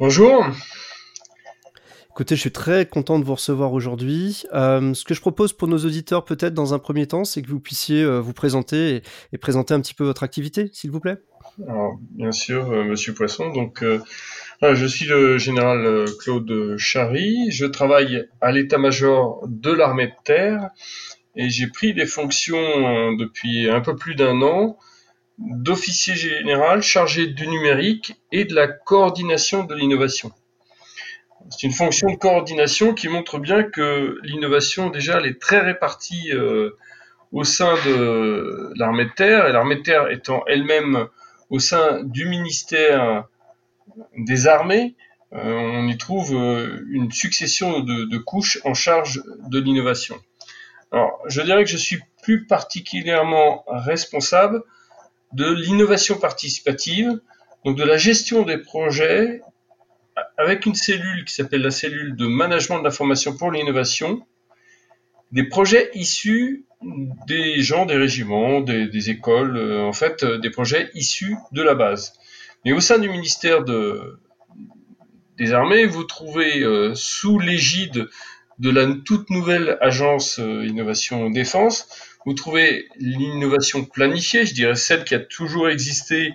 Bonjour. Écoutez, je suis très content de vous recevoir aujourd'hui. Euh, ce que je propose pour nos auditeurs, peut-être dans un premier temps, c'est que vous puissiez euh, vous présenter et, présenter un petit peu votre activité, s'il vous plaît. Alors, bien sûr, euh, Monsieur Poisson. Donc, je suis le général Claude Chary. Je travaille à l'état-major de l'armée de terre et j'ai pris des fonctions depuis un peu plus d'un an d'officier général chargé du numérique et de la coordination de l'innovation. C'est une fonction de coordination qui montre bien que l'innovation, déjà, elle est très répartie euh, au sein de l'armée de terre, et l'armée de terre étant elle-même au sein du ministère des armées, euh, on y trouve euh, une succession de, de, couches en charge de l'innovation. Alors, je dirais que je suis plus particulièrement responsable de l'innovation participative, donc de la gestion des projets avec une cellule qui s'appelle la cellule de management de l'information pour l'innovation, des projets issus des gens, des régiments, des, écoles, euh, en fait, euh, des projets issus de la base. Mais au sein du ministère de, des Armées, vous trouvez euh, sous l'égide de la toute nouvelle agence Innovation Défense, vous trouvez l'innovation planifiée, je dirais celle qui a toujours existé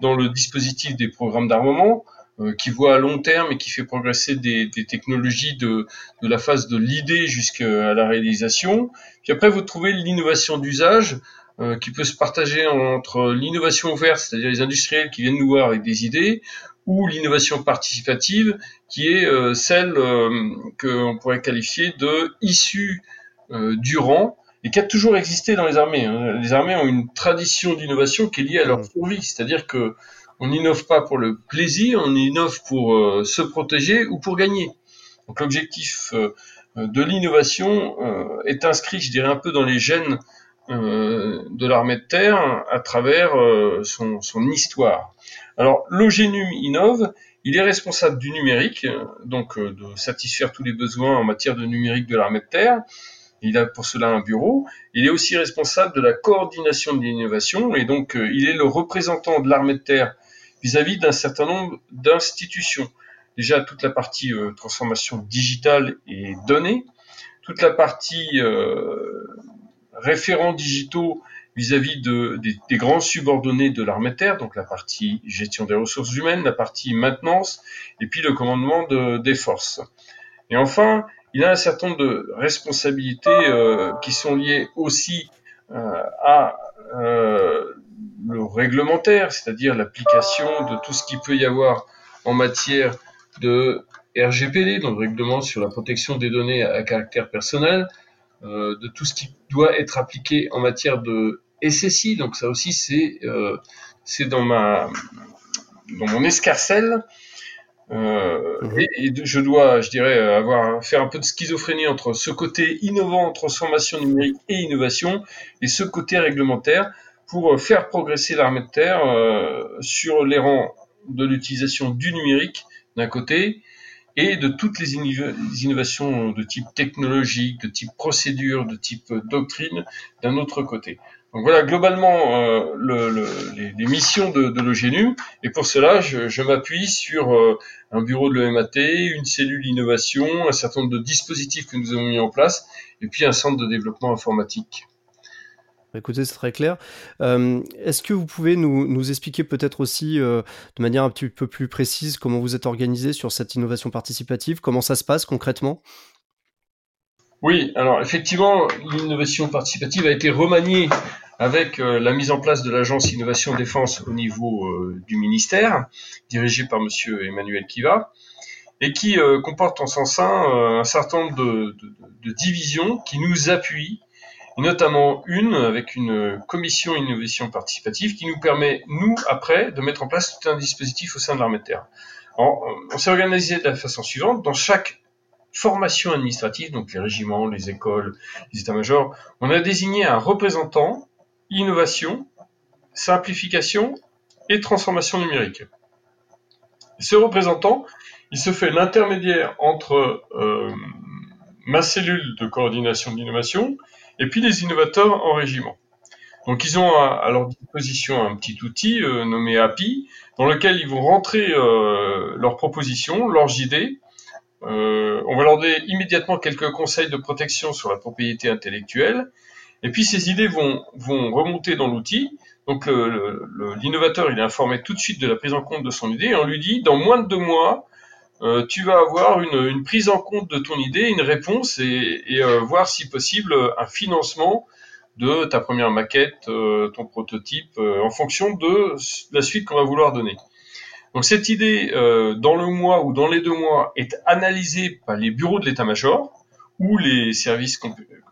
dans le dispositif des programmes d'armement, euh, qui voit à long terme et qui fait progresser des, des technologies de, de, la phase de l'idée jusqu'à la réalisation. Puis après, vous trouvez l'innovation d'usage euh, qui peut se partager entre l'innovation ouverte, c'est-à-dire les industriels qui viennent nous voir avec des idées, ou l'innovation participative, qui est euh, celle euh, qu'on pourrait qualifier de issue du rang, et qui a toujours existé dans les armées. Hein. Les armées ont une tradition d'innovation qui est liée à leur survie, c'est-à-dire que on n'innove pas pour le plaisir, on innove pour euh, se protéger ou pour gagner. Donc l'objectif euh, de l'innovation euh, est inscrit, je dirais, un peu dans les gènes de l'armée de terre à travers son, son, histoire. Alors l'OGENUM innove, il est responsable du numérique, donc de satisfaire tous les besoins en matière de numérique de l'armée de terre. Il a pour cela un bureau. Il est aussi responsable de la coordination de l'innovation et donc il est le représentant de l'armée de terre vis-à-vis d'un certain nombre d'institutions. Déjà toute la partie euh, transformation digitale et données, toute la partie euh, référents digitaux vis-à-vis de, des, grands subordonnés de l'armée terre, donc la partie gestion des ressources humaines, la partie maintenance, et puis le commandement de, des forces. Et enfin, il a un certain nombre de responsabilités euh, qui sont liées aussi euh, à euh, le réglementaire, c'est-à-dire l'application de tout ce qu'il peut y avoir en matière de RGPD, donc règlement sur la protection des données à, caractère personnel, de tout ce qui doit être appliqué en matière de SSI, donc ça aussi c'est c'est dans ma dans mon escarcelle. Euh, mhm. et, je dois, je dirais, avoir faire un peu de schizophrénie entre ce côté innovant, transformation numérique et innovation, et ce côté réglementaire pour faire progresser l'armée de terre euh, sur les rangs de l'utilisation du numérique d'un côté et de toutes les innovations de type technologique, de type procédure, de type doctrine d'un autre côté. Donc voilà globalement euh, le, les, missions de, de et pour cela je, m'appuie sur euh, un bureau de l'EMAT, une cellule innovation, un certain nombre de dispositifs que nous avons mis en place et puis un centre de développement informatique. Écoutez, c'est très clair. Euh, est-ce que vous pouvez nous, expliquer peut-être aussi de manière un petit peu plus précise comment vous êtes organisé sur cette innovation participative? Comment ça se passe concrètement? Oui, alors effectivement, l'innovation participative a été remaniée avec euh, la mise en place de l'agence Innovation Défense au niveau du ministère, dirigée par Monsieur Emmanuel Kiva, et qui comporte en son sein un certain nombre de divisions qui nous appuient notamment une avec une commission innovation participative qui nous permet, nous, après, de mettre en place tout un dispositif au sein de l'armée de terre. on s'est organisé de la façon suivante. Dans chaque formation administrative, donc les régiments, les écoles, les états-majors, on a désigné un représentant innovation, simplification et transformation numérique. ce représentant, il se fait l'intermédiaire entre euh, ma cellule de coordination d'innovation et puis les innovateurs en régiment. Donc ils ont à, leur disposition un petit outil euh, nommé API dans lequel ils vont rentrer euh, leurs propositions, leurs idées. Euh, on va leur donner immédiatement quelques conseils de protection sur la propriété intellectuelle. Et puis ces idées vont, remonter dans l'outil. Donc l'innovateur, il est informé tout de suite de la prise en compte de son idée et on lui dit, dans moins de deux mois, euh, tu vas avoir une, prise en compte de ton idée, une réponse et, euh, voir si possible un financement de ta première maquette, euh, ton prototype, en fonction de la suite qu'on va vouloir donner. Donc cette idée, euh, dans le mois ou dans les deux mois, est analysée par les bureaux de l'état-major ou les services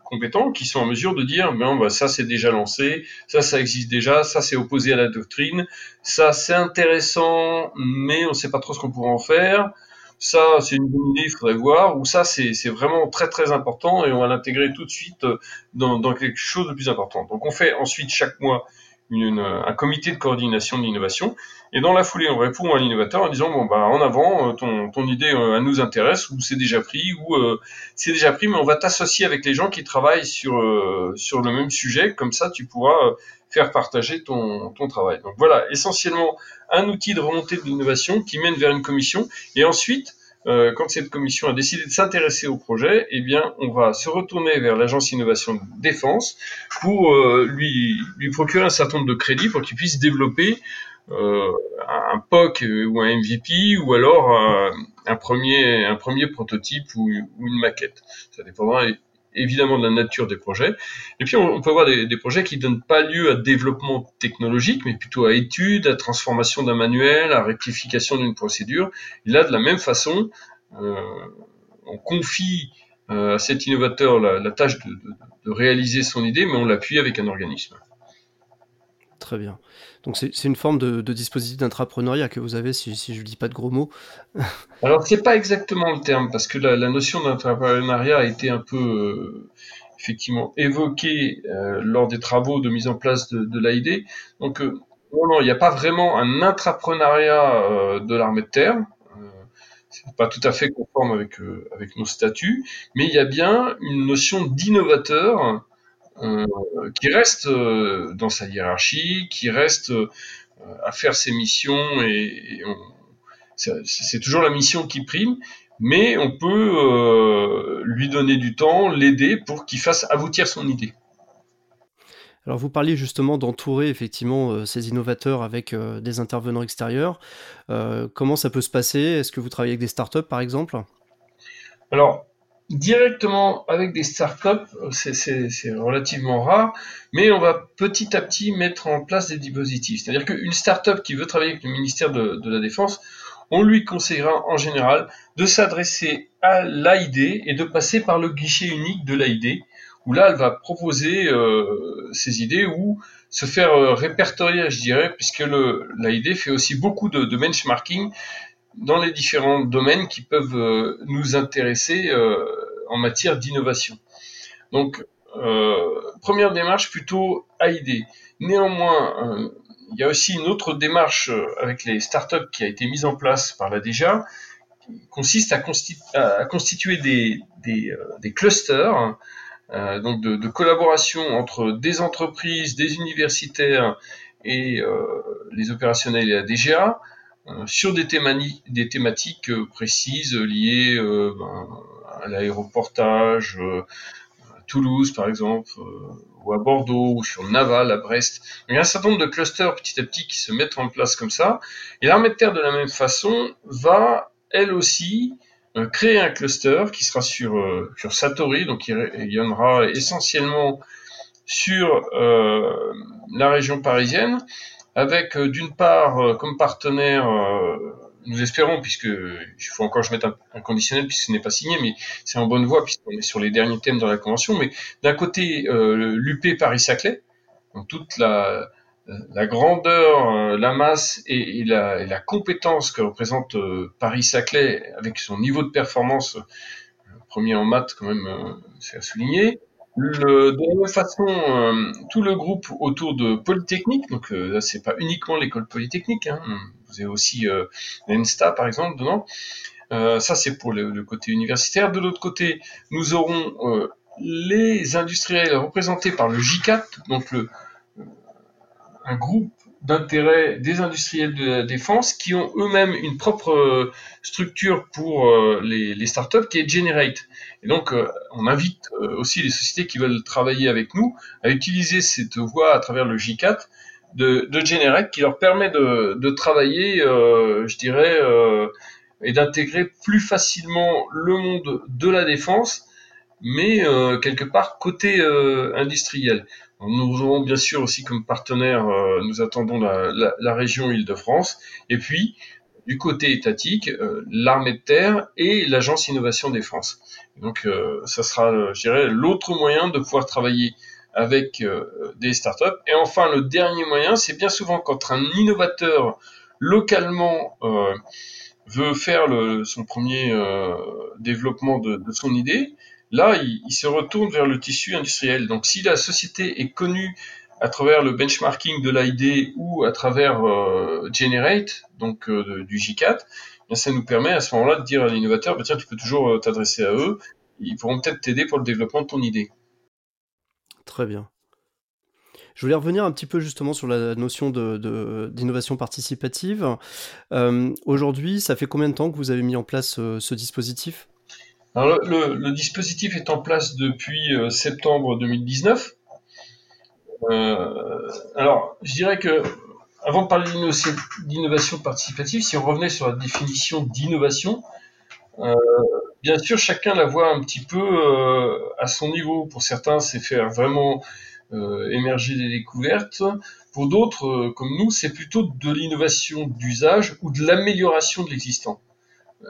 compétents qui sont en mesure de dire, ben, bah, ça c'est déjà lancé, ça ça existe déjà, ça c'est opposé à la doctrine, ça c'est intéressant, mais on ne sait pas trop ce qu'on pourrait en faire, ça c'est une bonne idée, il faudrait voir, ou ça c'est vraiment très très important et on va l'intégrer tout de suite euh, dans, quelque chose de plus important. Donc on fait ensuite chaque mois une, un comité de coordination de l'innovation et dans la foulée on répond à l'innovateur en disant bon bah en avant euh, ton, ton idée euh, elle nous intéresse ou c'est déjà pris ou c'est déjà pris mais on va t'associer avec les gens qui travaillent sur sur le même sujet comme ça tu pourras faire partager ton, ton travail. Donc voilà, essentiellement un outil de remontée de l'innovation qui mène vers une commission. Et ensuite, euh, quand cette commission a décidé de s'intéresser au projet, eh bien, on va se retourner vers l'agence innovation défense pour euh, lui, lui procurer un certain nombre de crédits pour qu'il puisse développer euh, un POC ou un MVP ou alors un, premier, un premier prototype ou, ou une maquette. Ça dépendra évidemment de la nature des projets. Et puis on, peut avoir des, projets qui donnent pas lieu à développement technologique, mais plutôt à étude, à transformation d'un manuel, à rectification d'une procédure. Et là, de la même façon, euh, on confie euh, à cet innovateur la, tâche de, réaliser son idée, mais on l'appuie avec un organisme. Très bien. Donc c'est une forme de, dispositif d'intrapreneuriat que vous avez, si, je ne dis pas de gros mots. Alors c'est pas exactement le terme, parce que la, notion d'intrapreneuriat a été un peu euh, effectivement évoquée euh, lors des travaux de mise en place de, l'AID. Donc euh, non, il n'y a pas vraiment un intrapreneuriat de l'armée de terre. Euh, c'est pas tout à fait conforme avec, nos statuts, mais il y a bien une notion d'innovateur qui reste euh, dans sa hiérarchie, qui reste euh, à faire ses missions et, c'est toujours la mission qui prime, mais on peut lui donner du temps, l'aider pour qu'il fasse aboutir son idée. Alors vous parliez justement d'entourer effectivement ces innovateurs avec des intervenants extérieurs. comment ça peut se passer? Est-ce que vous travaillez avec des startups par exemple? Alors directement avec des startups, c'est relativement rare, mais on va petit à petit mettre en place des dispositifs. C'est-à-dire qu'une startup qui veut travailler avec le ministère de, la Défense, on lui conseillera en général de s'adresser à l'AID et de passer par le guichet unique de l'AID, où là, elle va proposer euh, ses idées ou se faire euh, répertorier, je dirais, puisque l'AID fait aussi beaucoup de, de benchmarking dans les différents domaines qui peuvent euh, nous intéresser euh, en matière d'innovation. Donc, euh, première démarche plutôt AID. Néanmoins, il y a aussi une autre démarche avec les startups qui a été mise en place par la DGA, qui consiste à, à constituer des, clusters, euh, donc de, collaboration entre des entreprises, des universitaires et euh, les opérationnels et la DGA, euh, sur des, des thématiques euh, précises liées euh, ben, à l'aéroportage, à Toulouse par exemple, ou à Bordeaux, ou sur Naval, à Brest. il y a un certain nombre de clusters petit à petit qui se mettent en place comme ça. Et l'armée de terre, de la même façon, va elle aussi créer un cluster qui sera sur, Satori, donc il aura essentiellement sur euh, la région parisienne, avec euh, d'une part euh, comme partenaire, euh, nous espérons, puisque il faut encore que je mette un, conditionnel puisque ce n'est pas signé, mais c'est en bonne voie puisqu'on est sur les derniers thèmes dans la convention. Mais d'un côté, l'UP Paris-Saclay, donc toute la, la grandeur, la masse et, la, compétence que représente Paris-Saclay avec son niveau de performance, premier en maths quand même, c'est à souligner. Le, de la même façon, tout le groupe autour de Polytechnique, donc là c'est pas uniquement l'école Polytechnique, hein, vous avez aussi l'ENSTA par exemple dedans, euh, ça, c'est pour le, côté universitaire. De l'autre côté, nous aurons euh, les industriels représentés par le J4, donc un groupe d'intérêt des industriels de la défense qui ont eux-mêmes une propre euh, structure pour les, les, startups qui est Generate. Et donc, on invite aussi les sociétés qui veulent travailler avec nous à utiliser cette voie à travers le J4 de, de Generate qui leur permet de, de travailler, je dirais, et d'intégrer plus facilement le monde de la défense, mais euh, quelque part côté euh, industriel. Nous aurons bien sûr aussi comme partenaire, euh, nous attendons la, la, la région Île-de-France, et puis du côté étatique, l'armée de terre et l'agence Innovation Défense. Donc ça sera, je dirais, l'autre moyen de pouvoir travailler avec des startups. Et enfin, le dernier moyen, c'est bien souvent quand un innovateur localement veut faire le, son premier euh, développement de, de, son idée, là, il, il, se retourne vers le tissu industriel. Donc, si la société est connue à travers le benchmarking de l'idée ou à travers euh, Generate, donc euh, du J4, eh ça nous permet à ce moment-là de dire à l'innovateur, bah, tiens, tu peux toujours euh, t'adresser à eux, ils pourront peut-être t'aider pour le développement de ton idée. Très bien. Je voulais revenir un petit peu justement sur la notion d'innovation participative. Euh, aujourd'hui, ça fait combien de temps que vous avez mis en place euh, ce dispositif? Alors, le, dispositif est en place depuis euh, septembre 2019. alors, je dirais que avant de parler d'innovation participative, si on revenait sur la définition d'innovation, bien sûr, chacun la voit un petit peu à son niveau. Pour certains, c'est faire vraiment euh, émerger des découvertes. Pour d'autres, euh, comme nous, c'est plutôt de l'innovation d'usage ou de l'amélioration de l'existant. Euh,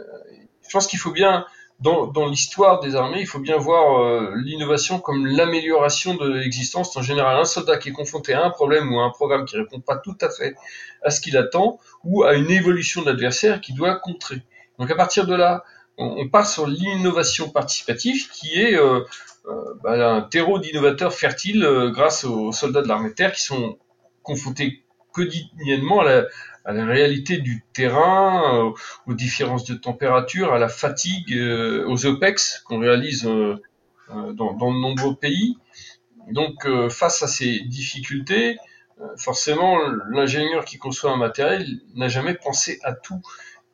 je pense qu'il faut bien, dans, dans l'histoire des armées, il faut bien voir l'innovation comme l'amélioration de l'existence. En général, un soldat qui est confronté à un problème ou à un programme qui répond pas tout à fait à ce qu'il attend, ou à une évolution de l'adversaire qui doit contrer. Donc à partir de là, on, part sur l'innovation participative qui est euh, euh, bah, un terreau d'innovateurs fertiles euh, grâce aux soldats de l'armée de terre qui sont confrontés quotidiennement à la, réalité du terrain, euh, aux différences de température, à la fatigue, aux OPEX qu'on réalise dans, de nombreux pays. Donc face à ces difficultés, forcément l'ingénieur qui conçoit un matériel n'a jamais pensé à tout.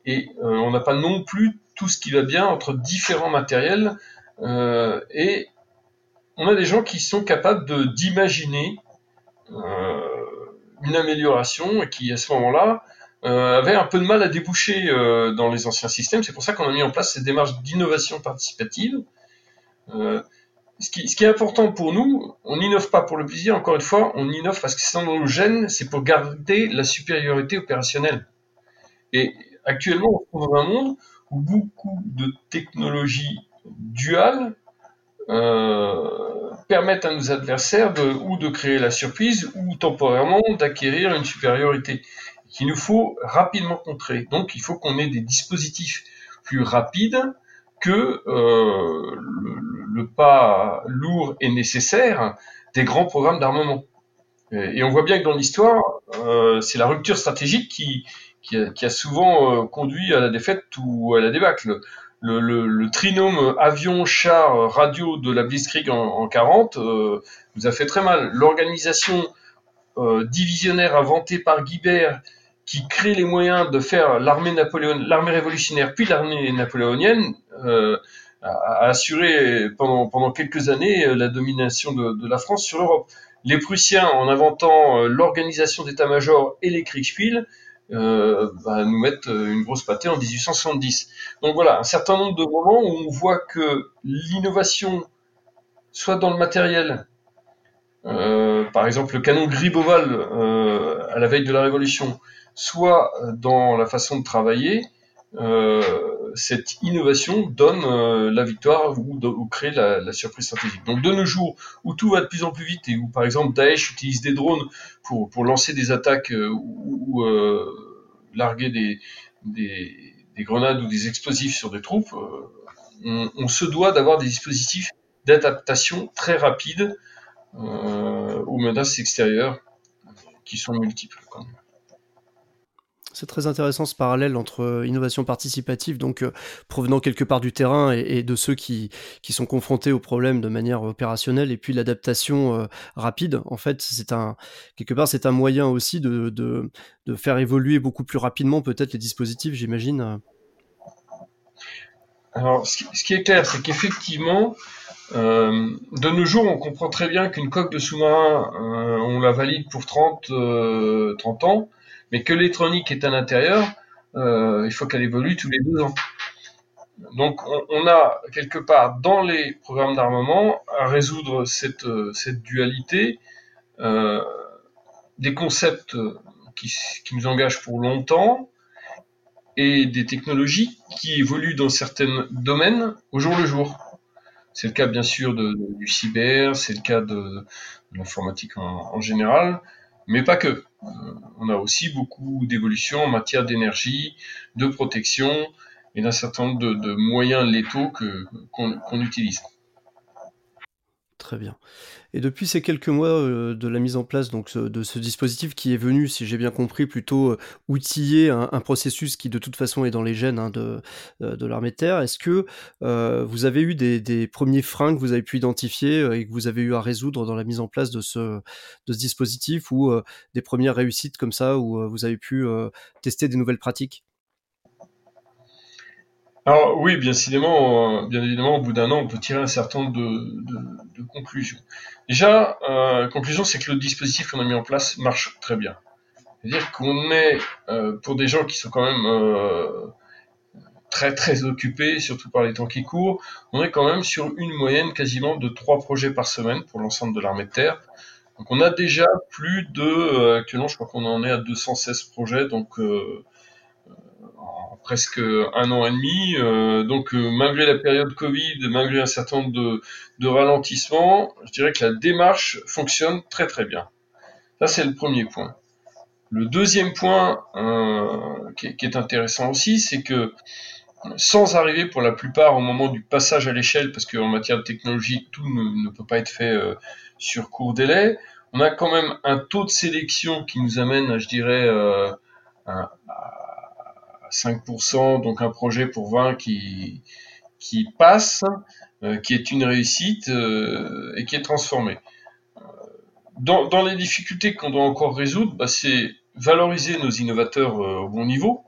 Et on n'a pas non plus tout ce qui va bien entre différents matériels. et on a des gens qui sont capables d'imaginer euh, une amélioration et qui à ce moment-là euh, avaient un peu de mal à déboucher euh, dans les anciens systèmes. C'est pour ça qu'on a mis en place cette démarche d'innovation participative. Euh, ce qui, ce, qui, est important pour nous, on n'innove pas pour le plaisir, encore une fois, on innove parce que c'est dans nos gènes, c'est pour garder la supériorité opérationnelle. Et actuellement, on se trouve dans un monde où beaucoup de technologies duales euh, permettent à nos adversaires ou de créer la surprise ou temporairement d'acquérir une supériorité qu'il nous faut rapidement contrer. Donc il faut qu'on ait des dispositifs plus rapides que euh, le, pas lourd et nécessaire des grands programmes d'armement. Et, on voit bien que dans l'histoire, euh, c'est la rupture stratégique qui, qui, a, souvent euh, conduit à la défaite ou à la débâcle le, trinôme avion-char radio de la Blitzkrieg en, en 40 euh, nous a fait très mal. L'organisation euh, divisionnaire inventée par Guibert qui crée les moyens de faire l'armée napoléonienne, l'armée révolutionnaire puis l'armée napoléonienne a, assuré pendant, quelques années la domination de, de la France sur l'Europe. Les Prussiens, en inventant l'organisation d'état-major et les Kriegspiel, euh, bah, nous mettre euh, une grosse pâtée en 1870. Donc voilà, un certain nombre de moments où on voit que l'innovation, soit dans le matériel, euh, par exemple le canon Griboval euh, à la veille de la Révolution, soit dans la façon de travailler, cette innovation donne la victoire ou, crée la, surprise stratégique. Donc de nos jours, où tout va de plus en plus vite et où par exemple Daesh utilise des drones pour, lancer des attaques ou, larguer des, des, des, grenades ou des explosifs sur des troupes, on, on se doit d'avoir des dispositifs d'adaptation très rapides euh, aux menaces extérieures qui sont multiples. C'est très intéressant ce parallèle entre euh, innovation participative, donc euh, provenant quelque part du terrain et, de ceux qui, qui, sont confrontés aux problèmes de manière opérationnelle, et puis l'adaptation rapide. En fait, c'est un quelque part c'est un moyen aussi de, de, faire évoluer beaucoup plus rapidement peut-être les dispositifs, j'imagine. Alors, ce qui est clair, c'est qu'effectivement, euh, de nos jours, on comprend très bien qu'une coque de sous-marin, euh, on la valide pour 30, 30 euh, ans, mais que l'électronique est à l'intérieur, il faut qu'elle évolue tous les deux ans. Donc on, a quelque part dans les programmes d'armement à résoudre cette, cette dualité, des concepts qui, nous engagent pour longtemps et des technologies qui évoluent dans certains domaines au jour le jour. C'est le cas bien sûr du cyber, c'est le cas de, l'informatique en, général, mais pas que. Euh, on a aussi beaucoup d'évolutions en matière d'énergie, de protection et d'un certain nombre de, moyens létaux qu'on utilise. Très bien. Et depuis ces quelques mois euh, de la mise en place donc, de ce dispositif qui est venu, si j'ai bien compris, plutôt euh, outiller un, processus qui de toute façon est dans les gènes hein, de, euh, de l'armée de terre, est-ce que vous avez eu des, premiers freins que vous avez pu identifier et que vous avez eu à résoudre dans la mise en place de ce, de ce dispositif ou des premières réussites comme ça où vous avez pu tester des nouvelles pratiques? Alors oui, bien évidemment, bien évidemment, au bout d'un an, on peut tirer un certain nombre de conclusions. Déjà, euh, conclusion, c'est que le dispositif qu'on a mis en place marche très bien. C'est-à-dire qu'on est, euh, pour des gens qui sont quand même euh, très très occupés, surtout par les temps qui courent, on est quand même sur une moyenne quasiment de trois projets par semaine pour l'ensemble de l'armée de terre. Donc on a déjà plus de, actuellement je crois qu'on en est à 216 projets, donc presque un an et demi. Euh, donc euh, malgré la période Covid, malgré un certain nombre de, ralentissements, je dirais que la démarche fonctionne très très bien. Ça c'est le premier point. Le deuxième point euh, qui, est, intéressant aussi, c'est que sans arriver pour la plupart au moment du passage à l'échelle, parce qu'en matière de technologie, tout ne, peut pas être fait sur court délai, on a quand même un taux de sélection qui nous amène, je dirais, 5%, donc un projet pour 20 qui, qui passe, euh, qui est une réussite euh, et qui est transformé. Dans, dans les difficultés qu'on doit encore résoudre, bah, c'est valoriser nos innovateurs euh, au bon niveau.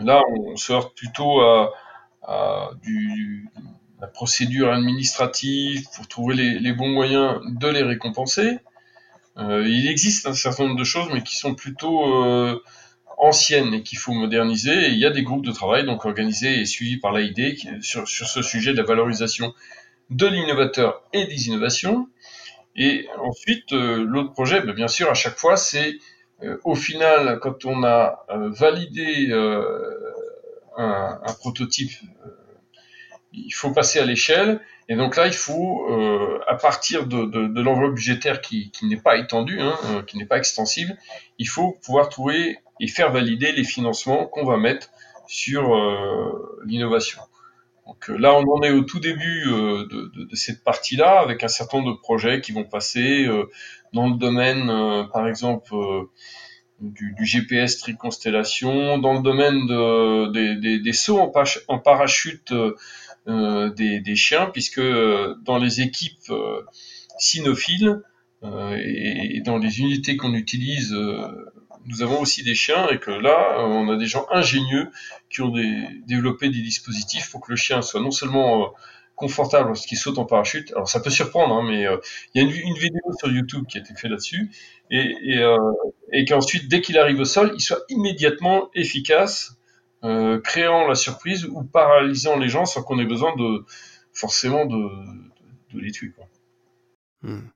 là, on se heurte plutôt à, du, la procédure administrative pour trouver les, les, bons moyens de les récompenser. il existe un certain nombre de choses, mais qui sont plutôt et qu'il faut moderniser. Il y a des groupes de travail donc organisés et suivis par l'AID sur, sur ce sujet de la valorisation de l'innovateur et des innovations. Et ensuite, euh, l'autre projet, ben, bien sûr, à chaque fois, c'est euh, au final, quand on a euh, validé un, prototype, il faut passer à l'échelle. Et donc là, il faut, à partir de l'enveloppe budgétaire qui, qui n'est pas étendue, hein, qui n'est pas extensible, il faut pouvoir trouver et faire valider les financements qu'on va mettre sur euh, l'innovation. Donc euh, là, on en est au tout début euh, de, de, de, cette partie-là, avec un certain nombre de projets qui vont passer dans le domaine, par exemple, du, du, GPS triconstellation, dans le domaine de, des, des, des sauts en, en parachute des, des, chiens, puisque dans les équipes cynophiles et, et, dans les unités qu'on utilise nous avons aussi des chiens et que là, on a des gens ingénieux qui ont développé des dispositifs pour que le chien soit non seulement euh, confortable lorsqu'il saute en parachute. Alors ça peut surprendre, hein, mais euh, il y a une, vidéo sur YouTube qui a été faite là-dessus et, et, euh, et qu'ensuite, dès qu'il arrive au sol, il soit immédiatement efficace, créant la surprise ou paralysant les gens sans qu'on ait besoin de forcément de, de, les tuer. Quoi. Hmm.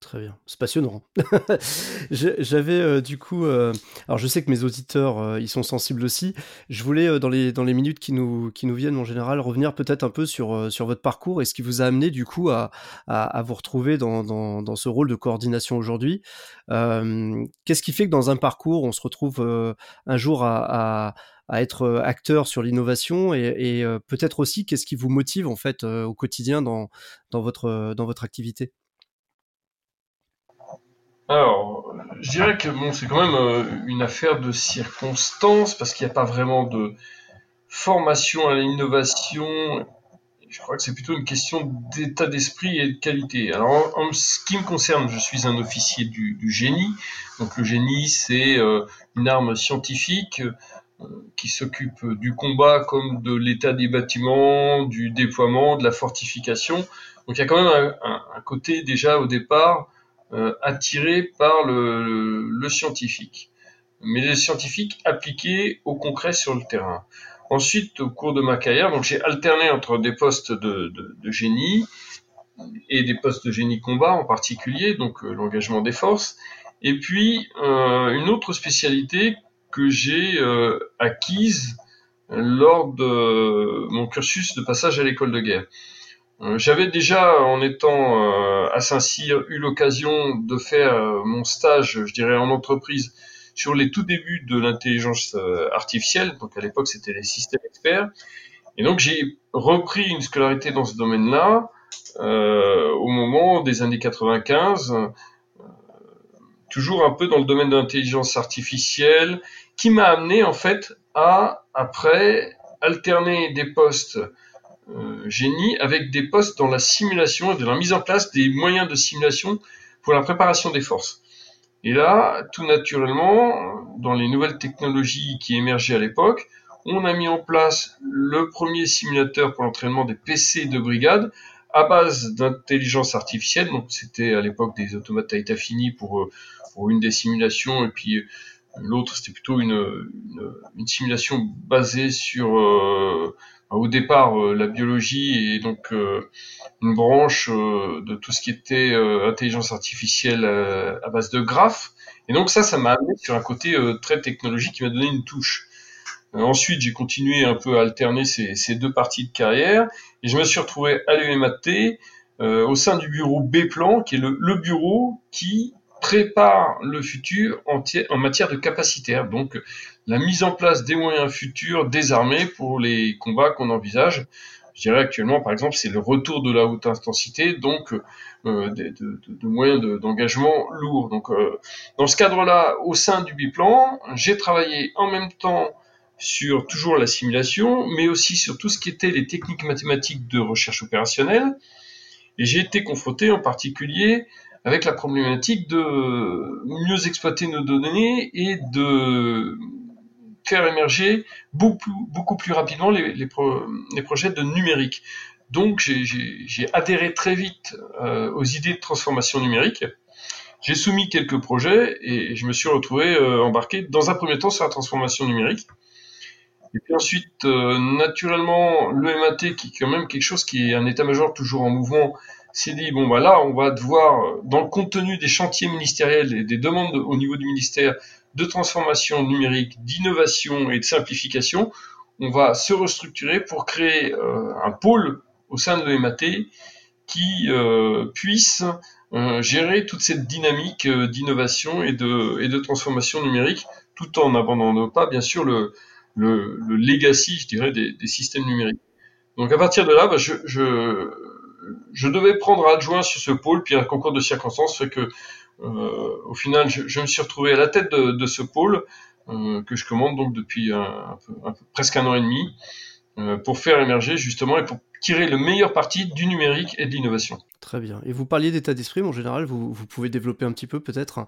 Très bien, c'est passionnant. J'avais euh, du coup, euh, alors je sais que mes auditeurs, euh, ils sont sensibles aussi. Je voulais dans les dans les minutes qui nous qui nous viennent en général revenir peut-être un peu sur sur votre parcours et ce qui vous a amené du coup à à, vous retrouver dans, dans, ce rôle de coordination aujourd'hui. Qu'est-ce qui fait que dans un parcours on se retrouve un jour à, à à être acteur sur l'innovation et, et peut-être aussi qu'est-ce qui vous motive en fait au quotidien dans, dans, votre, dans votre activité? Alors, je dirais que bon, c'est quand même euh, une affaire de circonstances parce qu'il n'y a pas vraiment de formation à l'innovation. Je crois que c'est plutôt une question d'état d'esprit et de qualité. Alors, en, ce qui me concerne, je suis un officier du, génie. Donc, le génie, c'est euh, une arme scientifique euh, qui s'occupe du combat comme de l'état des bâtiments, du déploiement, de la fortification. Donc, il y a quand même un côté déjà au départ euh, attiré par le, scientifique, mais le scientifique appliqué au concret sur le terrain. Ensuite, au cours de ma carrière, donc j'ai alterné entre des postes de, génie et des postes de génie combat en particulier, donc euh, l'engagement des forces, et puis euh, une autre spécialité que j'ai acquise lors de mon cursus de passage à l'école de guerre. Euh, j'avais déjà, en étant euh, à Saint-Cyr, eu l'occasion de faire euh, mon stage, je dirais, en entreprise sur les tout débuts de l'intelligence artificielle. Donc à l'époque, c'était les systèmes experts. Et donc j'ai repris une scolarité dans ce domaine-là au moment des années 95, toujours un peu dans le domaine de l'intelligence artificielle, qui m'a amené en fait à après alterner des postes euh, génie avec des postes dans la simulation et de la mise en place des moyens de simulation pour la préparation des forces. Et là, tout naturellement, dans les nouvelles technologies qui émergeaient à l'époque, on a mis en place le premier simulateur pour l'entraînement des PC de brigade à base d'intelligence artificielle. Donc c'était à l'époque des automates à état pour, euh, pour une des simulations et puis euh, l'autre c'était plutôt une, simulation basée sur au départ euh, la biologie est donc euh, une branche euh, de tout ce qui était intelligence artificielle à base de graphes. Et donc ça, ça m'a amené sur un côté très technologique qui m'a donné une touche. ensuite, j'ai continué un peu à alterner ces, deux parties de carrière et je me suis retrouvé à l'UMAT au sein du bureau B-Plan, qui est le bureau qui prépare le futur en, matière de capacitaire, donc la mise en place des moyens futurs des armées pour les combats qu'on envisage. Je dirais actuellement, par exemple, c'est le retour de la haute intensité, donc euh, de, de, de, moyens d'engagement lourds. Donc, euh, dans ce cadre-là, au sein du biplan, j'ai travaillé en même temps sur toujours la simulation, mais aussi sur tout ce qui était les techniques mathématiques de recherche opérationnelle. Et j'ai été confronté en particulier avec la problématique de mieux exploiter nos données et de faire émerger beaucoup, beaucoup plus rapidement les, projets de numérique. Donc j'ai adhéré très vite euh, aux idées de transformation numérique. J'ai soumis quelques projets et je me suis retrouvé euh, embarqué dans un premier temps sur la transformation numérique. Et puis ensuite, euh, naturellement, le MAT, qui est quand même quelque chose qui est un état-major toujours en mouvement, s'est dit bon bah là on va devoir dans le contenu des chantiers ministériels et des demandes au niveau du ministère de transformation numérique, d'innovation et de simplification, on va se restructurer pour créer euh, un pôle au sein de l'EMAT qui euh, puisse euh, gérer toute cette dynamique d'innovation et de, et de transformation numérique, tout en n'abandonnant pas, bien sûr, le, le, le, legacy, je dirais, des, des, systèmes numériques. Donc à partir de là, bah, je, je, je devais prendre adjoint sur ce pôle, puis un concours de circonstances fait que, euh, au final, je, me suis retrouvé à la tête de, ce pôle euh, que je commande donc depuis presque un an et demi euh, pour faire émerger justement et pour tirer le meilleur parti du numérique et de l'innovation. Très bien. Et vous parliez d'état d'esprit, en général, vous, pouvez développer un petit peu peut-être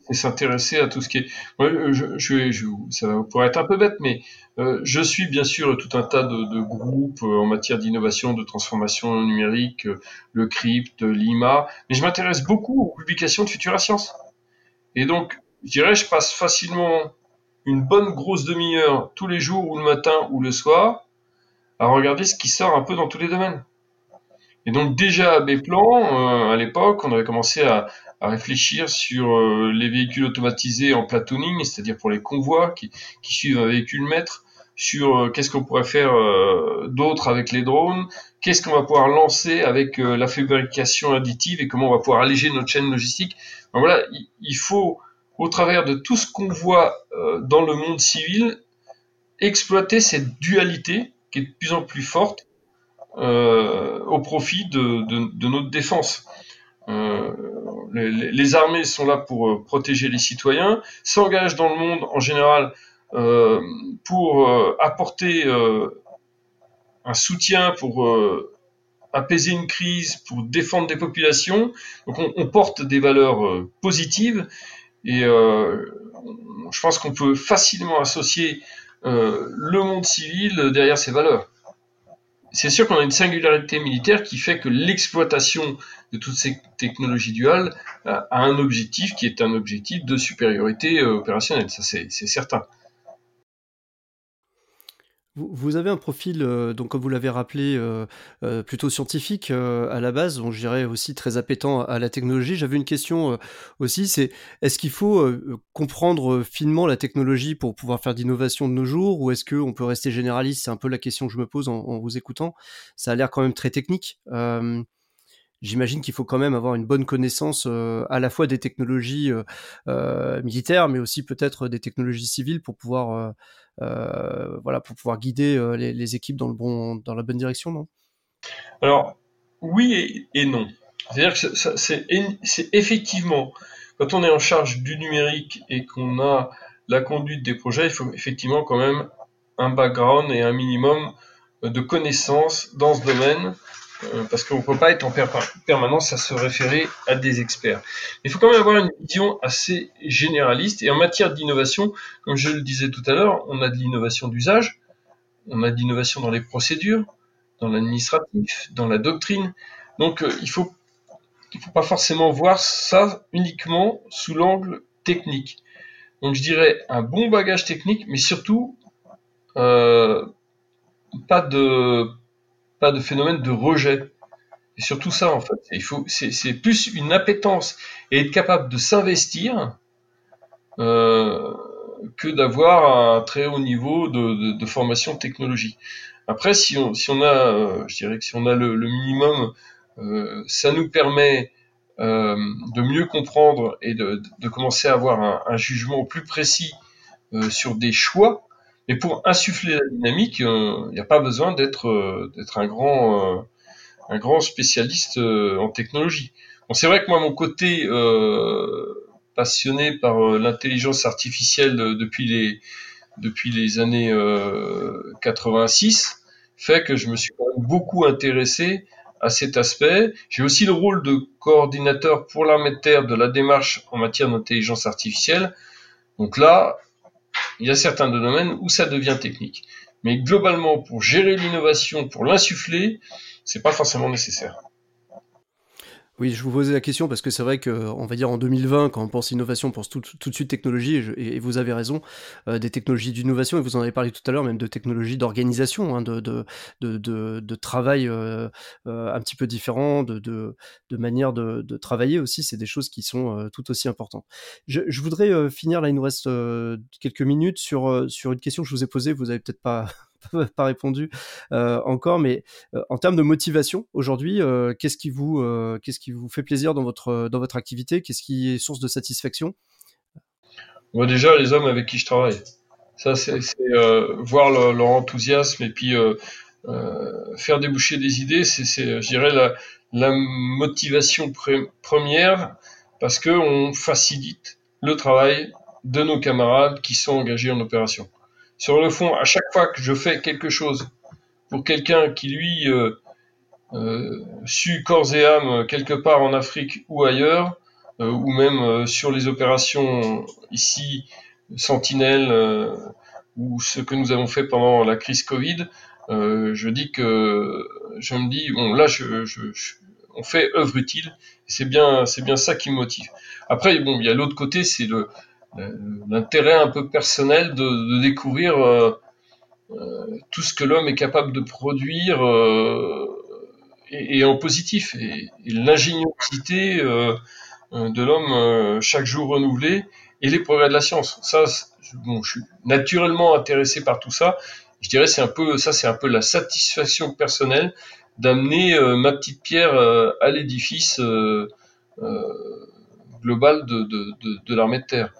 c'est s'intéresser à tout ce qui est. Moi, je, je, je, ça pourrait être un peu bête, mais euh, je suis bien sûr tout un tas de, groupes euh, en matière d'innovation, de transformation numérique, euh, le crypt, l'IMA, mais je m'intéresse beaucoup aux publications de Futura Science. Et donc, je dirais, je passe facilement une bonne grosse demi-heure tous les jours, ou le matin, ou le soir, à regarder ce qui sort un peu dans tous les domaines. Et donc déjà à Béplan, à l'époque, on avait commencé à, à réfléchir sur les véhicules automatisés en platooning, c'est-à-dire pour les convois qui, suivent un véhicule maître, sur qu'est-ce qu'on pourrait faire d'autre avec les drones, qu'est-ce qu'on va pouvoir lancer avec la fabrication additive et comment on va pouvoir alléger notre chaîne logistique. Voilà, il faut au travers de tout ce qu'on voit euh, dans le monde civil, exploiter cette dualité qui est de plus en plus forte euh, au profit de, notre défense. Euh, les, armées sont là pour protéger les citoyens, s'engagent dans le monde en général pour apporter un soutien, pour apaiser une crise, pour défendre des populations. Donc on, porte des valeurs positives et euh, je pense qu'on peut facilement associer euh, le monde civil derrière ces valeurs. C'est sûr qu'on a une singularité militaire qui fait que l'exploitation de toutes ces technologies duales a un objectif qui est un objectif de supériorité euh, opérationnelle, ça c'est certain. Vous, avez un profil, euh, donc comme vous l'avez rappelé, euh, euh, plutôt scientifique à la base, donc je dirais aussi très appétant à la technologie. J'avais une question aussi, c'est est-ce qu'il faut comprendre finement la technologie pour pouvoir faire d'innovation de nos jours, ou est-ce qu'on peut rester généraliste? C'est un peu la question que je me pose en, en vous écoutant. Ça a l'air quand même très technique. J'imagine qu'il faut quand même avoir une bonne connaissance à la fois des technologies militaires, mais aussi peut-être des technologies civiles pour pouvoir euh, voilà, pour pouvoir guider euh, les, équipes dans, le bon, dans la bonne direction, non? Alors, oui et, non. C'est-à-dire que c'est effectivement, quand on est en charge du numérique et qu'on a la conduite des projets, il faut effectivement quand même un background et un minimum de connaissances dans ce domaine euh, parce qu'on ne peut pas être en permanence à se référer à des experts. Il faut quand même avoir une vision assez généraliste. Et en matière d'innovation, comme je le disais tout à l'heure, on a de l'innovation d'usage, on a de l'innovation dans les procédures, dans l'administratif, dans la doctrine. Donc euh, il il faut pas forcément voir ça uniquement sous l'angle technique. Donc je dirais un bon bagage technique, mais surtout euh, pas de de phénomène de rejet. Et surtout ça, en fait. Il faut, c'est plus une appétence et être capable de s'investir euh, que d'avoir un très haut niveau de, formation technologie. Après, si on, si on a, euh, je dirais que si on a le, minimum, euh, ça nous permet de mieux comprendre et de, commencer à avoir un jugement plus précis sur des choix mais pour insuffler la dynamique, euh, il n'y a pas besoin d'être euh, un grand euh, un grand spécialiste en technologie. Bon, c'est vrai que moi, mon côté passionné par l'intelligence artificielle depuis les depuis les années 86 fait que je me suis beaucoup intéressé à cet aspect. J'ai aussi le rôle de coordinateur pour l'armée de terre de la démarche en matière d'intelligence artificielle. Donc là, il y a certains domaines où ça devient technique. Mais globalement, pour gérer l'innovation, pour l'insuffler, c'est pas forcément nécessaire. Oui, je vous posais la question parce que c'est vrai qu'on va dire en 2020, quand on pense innovation, on pense tout, de suite technologie, et, vous avez raison, euh, des technologies d'innovation, et vous en avez parlé tout à l'heure, même de technologies d'organisation, hein, de, travail euh, euh, un petit peu différent, de, manière de, travailler aussi, c'est des choses qui sont tout aussi importantes. Je, voudrais finir, là il nous reste quelques minutes, sur, sur une question que je vous ai posée, vous avez peut-être pas pas répondu euh, encore, mais euh, en termes de motivation aujourd'hui, euh, qu'est-ce qui vous qu'est-ce qui vous fait plaisir dans votre dans votre activité? Qu'est-ce qui est source de satisfaction? Moi déjà les hommes avec qui je travaille. Ça c'est voir leur, enthousiasme et puis faire déboucher des idées, c'est je dirais la, la motivation première parce que on facilite le travail de nos camarades qui sont engagés en opération sur le fond, à chaque fois que je fais quelque chose pour quelqu'un qui lui euh, euh, corps et âme quelque part en Afrique ou ailleurs, euh, ou même euh, sur les opérations ici, Sentinelle, ou ce que nous avons fait pendant la crise Covid, je dis que je me dis bon là on fait œuvre utile, c'est bien c'est bien ça qui me motive. Après bon il y a l'autre côté c'est le l'intérêt un peu personnel de, découvrir euh, euh, tout ce que l'homme est capable de produire euh, et, en positif. Et, l'ingéniosité euh, de l'homme chaque jour renouvelé et les progrès de la science. Ça, bon, je suis naturellement intéressé par tout ça. Je dirais c'est un peu ça, c'est un peu la satisfaction personnelle d'amener ma petite pierre à l'édifice global de l'armée de terre.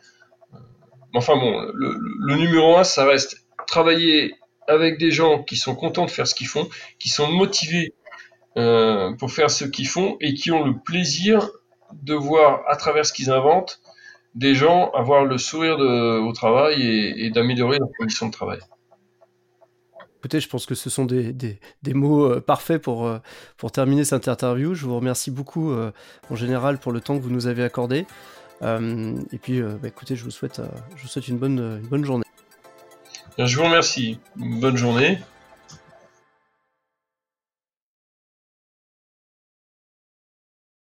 Enfin bon, le, numéro un, ça reste travailler avec des gens qui sont contents de faire ce qu'ils font, qui sont motivés euh, pour faire ce qu'ils font et qui ont le plaisir de voir à travers ce qu'ils inventent des gens avoir le sourire au travail et, d'améliorer leurs conditions de travail. Écoutez, je pense que ce sont des, mots euh, parfaits pour, euh, pour terminer cette interview. Je vous remercie beaucoup en général pour le temps que vous nous avez accordé. Et puis, bah, écoutez, je vous souhaite, je vous souhaite une, bonne, une bonne journée. Je vous remercie. Bonne journée.